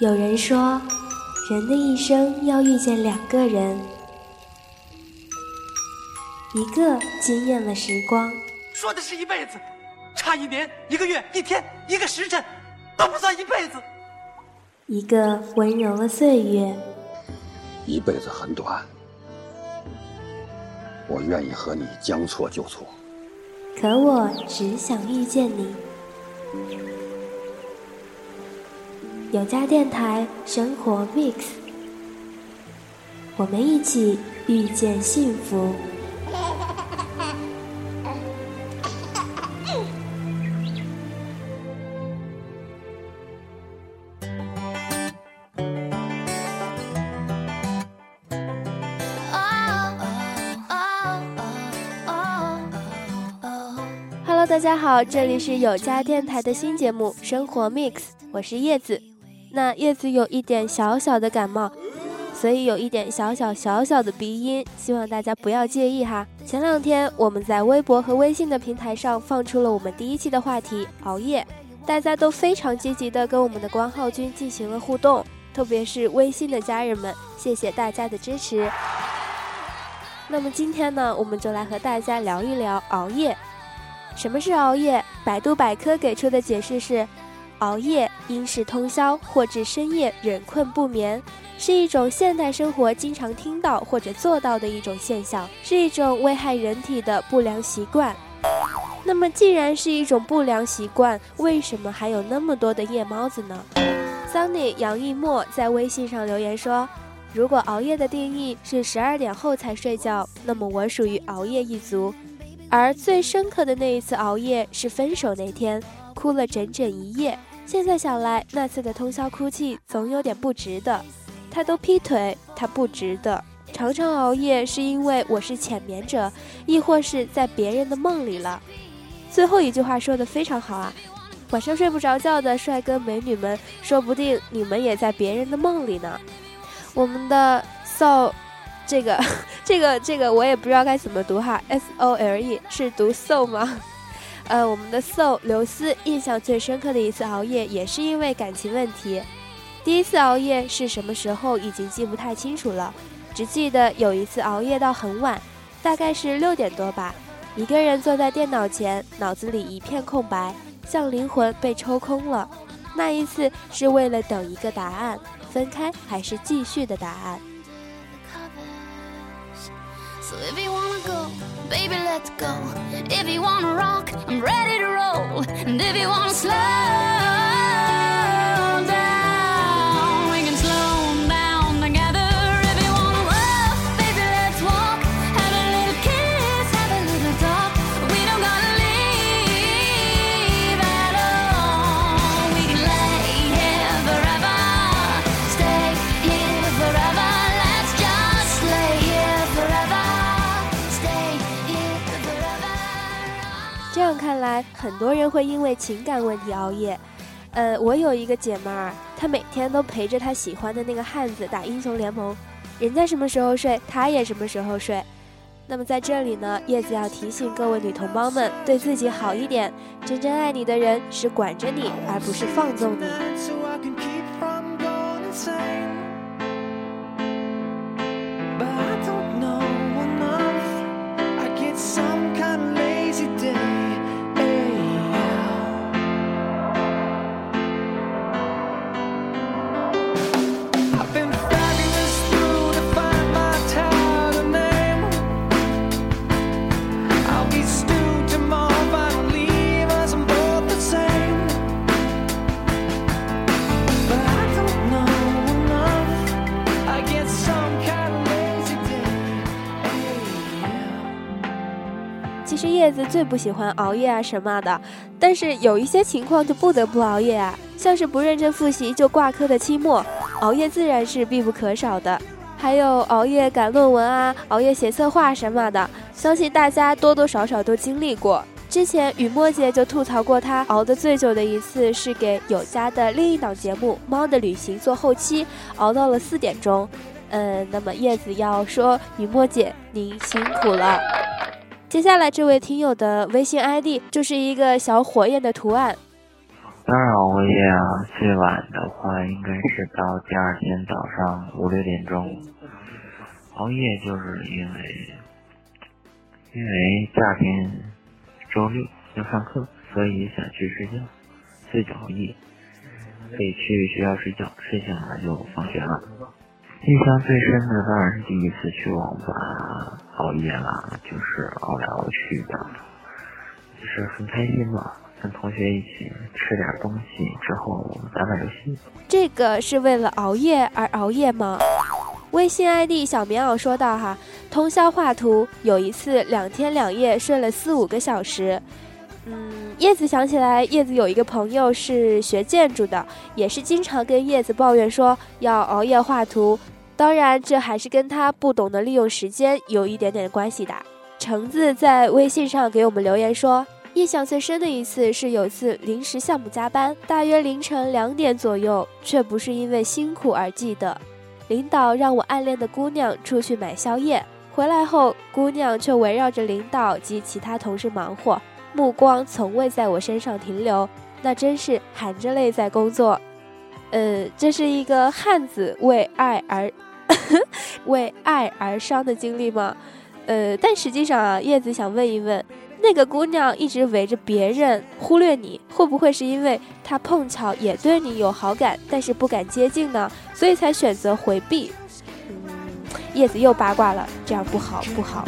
有人说，人的一生要遇见两个人，一个惊艳了时光，说的是一辈子，差一年、一个月、一天、一个时辰，都不算一辈子；一个温柔了岁月，一辈子很短，我愿意和你将错就错。可我只想遇见你。有家电台生活 mix，我们一起遇见幸福。Hello，大家好，这里是有家电台的新节目《生活 Mix》，我是叶子。那叶子有一点小小的感冒，所以有一点小小小小的鼻音，希望大家不要介意哈。前两天我们在微博和微信的平台上放出了我们第一期的话题——熬夜，大家都非常积极的跟我们的关浩君进行了互动，特别是微信的家人们，谢谢大家的支持。那么今天呢，我们就来和大家聊一聊熬夜。什么是熬夜？百度百科给出的解释是：熬夜因是通宵或至深夜忍困不眠，是一种现代生活经常听到或者做到的一种现象，是一种危害人体的不良习惯。那么，既然是一种不良习惯，为什么还有那么多的夜猫子呢？Sunny 杨一墨在微信上留言说：“如果熬夜的定义是十二点后才睡觉，那么我属于熬夜一族。”而最深刻的那一次熬夜是分手那天，哭了整整一夜。现在想来，那次的通宵哭泣总有点不值得。他都劈腿，他不值得。常常熬夜是因为我是浅眠者，亦或是在别人的梦里了。最后一句话说的非常好啊！晚上睡不着觉的帅哥美女们，说不定你们也在别人的梦里呢。我们的 so。这个，这个，这个我也不知道该怎么读哈，S O L E 是读 so 吗？呃，我们的 so 刘思印象最深刻的一次熬夜也是因为感情问题。第一次熬夜是什么时候已经记不太清楚了，只记得有一次熬夜到很晚，大概是六点多吧，一个人坐在电脑前，脑子里一片空白，像灵魂被抽空了。那一次是为了等一个答案，分开还是继续的答案。So if you wanna go, baby, let's go. If you wanna rock, I'm ready to roll. And if you wanna slow. 很多人会因为情感问题熬夜，呃，我有一个姐妹儿，她每天都陪着她喜欢的那个汉子打英雄联盟，人家什么时候睡，她也什么时候睡。那么在这里呢，叶子要提醒各位女同胞们，对自己好一点，真正爱你的人是管着你，而不是放纵你。最不喜欢熬夜啊什么的，但是有一些情况就不得不熬夜啊，像是不认真复习就挂科的期末，熬夜自然是必不可少的。还有熬夜赶论文啊，熬夜写策划什么的，相信大家多多少少都经历过。之前雨墨姐就吐槽过，她熬得最久的一次是给有家的另一档节目《猫的旅行》做后期，熬到了四点钟。嗯，那么叶子要说雨墨姐您辛苦了。接下来这位听友的微信 ID 就是一个小火焰的图案。当然熬夜啊，最晚的话应该是到第二天早上五六点钟。熬夜就是因为，因为第二天周六要上课，所以想去睡觉，所以熬夜。可以去学校睡觉，睡醒了就放学了。印象最深的当然是第一次去网吧熬夜了，就是熬来熬去的，就是很开心嘛，跟同学一起吃点东西之后打打游戏。这个是为了熬夜而熬夜吗？微信 ID 小棉袄说道：“哈，通宵画图，有一次两天两夜睡了四五个小时。”嗯，叶子想起来，叶子有一个朋友是学建筑的，也是经常跟叶子抱怨说要熬夜画图。当然，这还是跟他不懂得利用时间有一点点关系的。橙子在微信上给我们留言说，印象最深的一次是有次临时项目加班，大约凌晨两点左右，却不是因为辛苦而记得。领导让我暗恋的姑娘出去买宵夜，回来后，姑娘却围绕着领导及其他同事忙活。目光从未在我身上停留，那真是含着泪在工作。呃，这是一个汉子为爱而 为爱而伤的经历吗？呃，但实际上啊，叶子想问一问，那个姑娘一直围着别人忽略你，会不会是因为她碰巧也对你有好感，但是不敢接近呢？所以才选择回避？嗯，叶子又八卦了，这样不好，不好。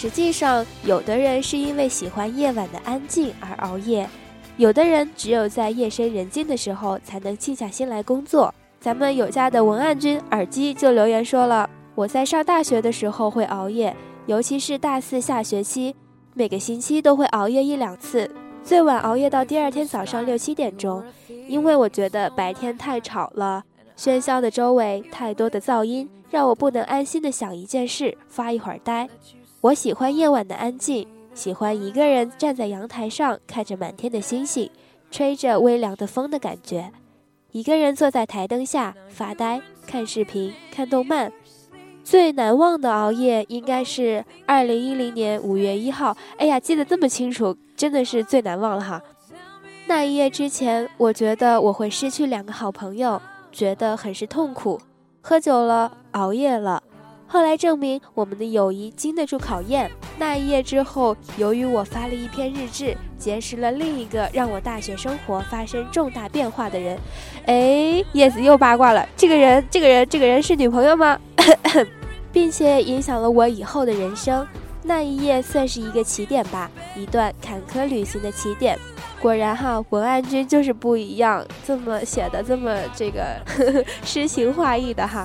实际上，有的人是因为喜欢夜晚的安静而熬夜，有的人只有在夜深人静的时候才能静下心来工作。咱们有家的文案君耳机就留言说了：“我在上大学的时候会熬夜，尤其是大四下学期，每个星期都会熬夜一两次，最晚熬夜到第二天早上六七点钟，因为我觉得白天太吵了，喧嚣的周围太多的噪音，让我不能安心的想一件事，发一会儿呆。”我喜欢夜晚的安静，喜欢一个人站在阳台上看着满天的星星，吹着微凉的风的感觉。一个人坐在台灯下发呆，看视频，看动漫。最难忘的熬夜应该是二零一零年五月一号。哎呀，记得这么清楚，真的是最难忘了哈。那一夜之前，我觉得我会失去两个好朋友，觉得很是痛苦。喝酒了，熬夜了。后来证明我们的友谊经得住考验。那一夜之后，由于我发了一篇日志，结识了另一个让我大学生活发生重大变化的人。哎，叶子又八卦了，这个人，这个人，这个人是女朋友吗？并且影响了我以后的人生。那一夜算是一个起点吧，一段坎坷旅行的起点。果然哈，文案君就是不一样，这么写的这么这个 诗情画意的哈。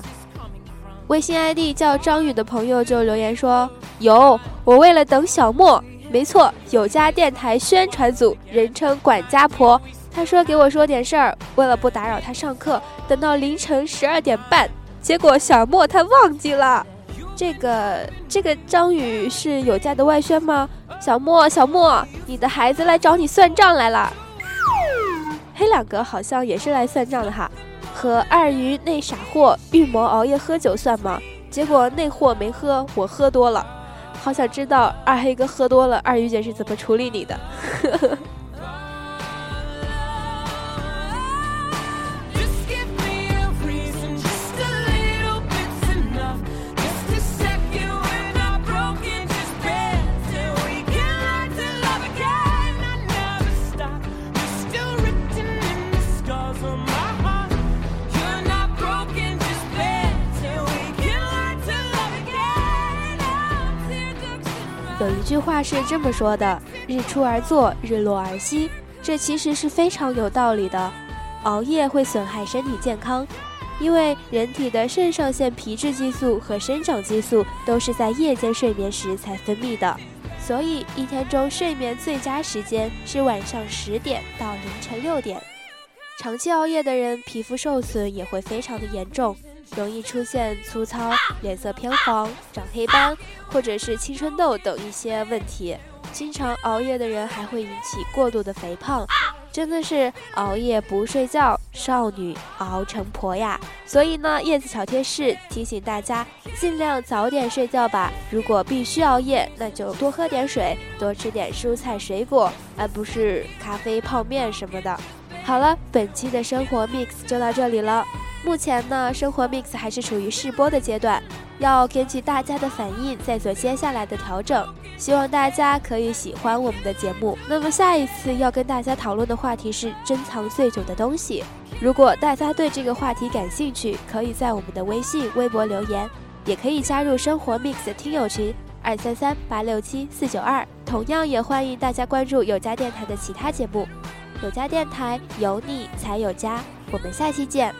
微信 ID 叫张宇的朋友就留言说：“有，我为了等小莫，没错，有家电台宣传组，人称管家婆。他说给我说点事儿，为了不打扰他上课，等到凌晨十二点半，结果小莫他忘记了。这个这个张宇是有家的外宣吗？小莫小莫，你的孩子来找你算账来了。黑两个好像也是来算账的哈。”和二鱼那傻货预谋熬夜喝酒算吗？结果那货没喝，我喝多了。好想知道二黑哥喝多了，二鱼姐是怎么处理你的？呵 呵有一句话是这么说的：“日出而作，日落而息。”这其实是非常有道理的。熬夜会损害身体健康，因为人体的肾上腺皮质激素和生长激素都是在夜间睡眠时才分泌的，所以一天中睡眠最佳时间是晚上十点到凌晨六点。长期熬夜的人，皮肤受损也会非常的严重，容易出现粗糙、脸色偏黄、长黑斑，或者是青春痘等一些问题。经常熬夜的人还会引起过度的肥胖。真的是熬夜不睡觉，少女熬成婆呀！所以呢，叶子小贴士提醒大家，尽量早点睡觉吧。如果必须熬夜，那就多喝点水，多吃点蔬菜水果，而不是咖啡、泡面什么的。好了，本期的生活 mix 就到这里了。目前呢，生活 mix 还是处于试播的阶段，要根据大家的反应再做接下来的调整。希望大家可以喜欢我们的节目。那么下一次要跟大家讨论的话题是珍藏最久的东西。如果大家对这个话题感兴趣，可以在我们的微信、微博留言，也可以加入生活 mix 的听友群二三三八六七四九二。同样也欢迎大家关注有家电台的其他节目。有家电台有你才有家，我们下期见。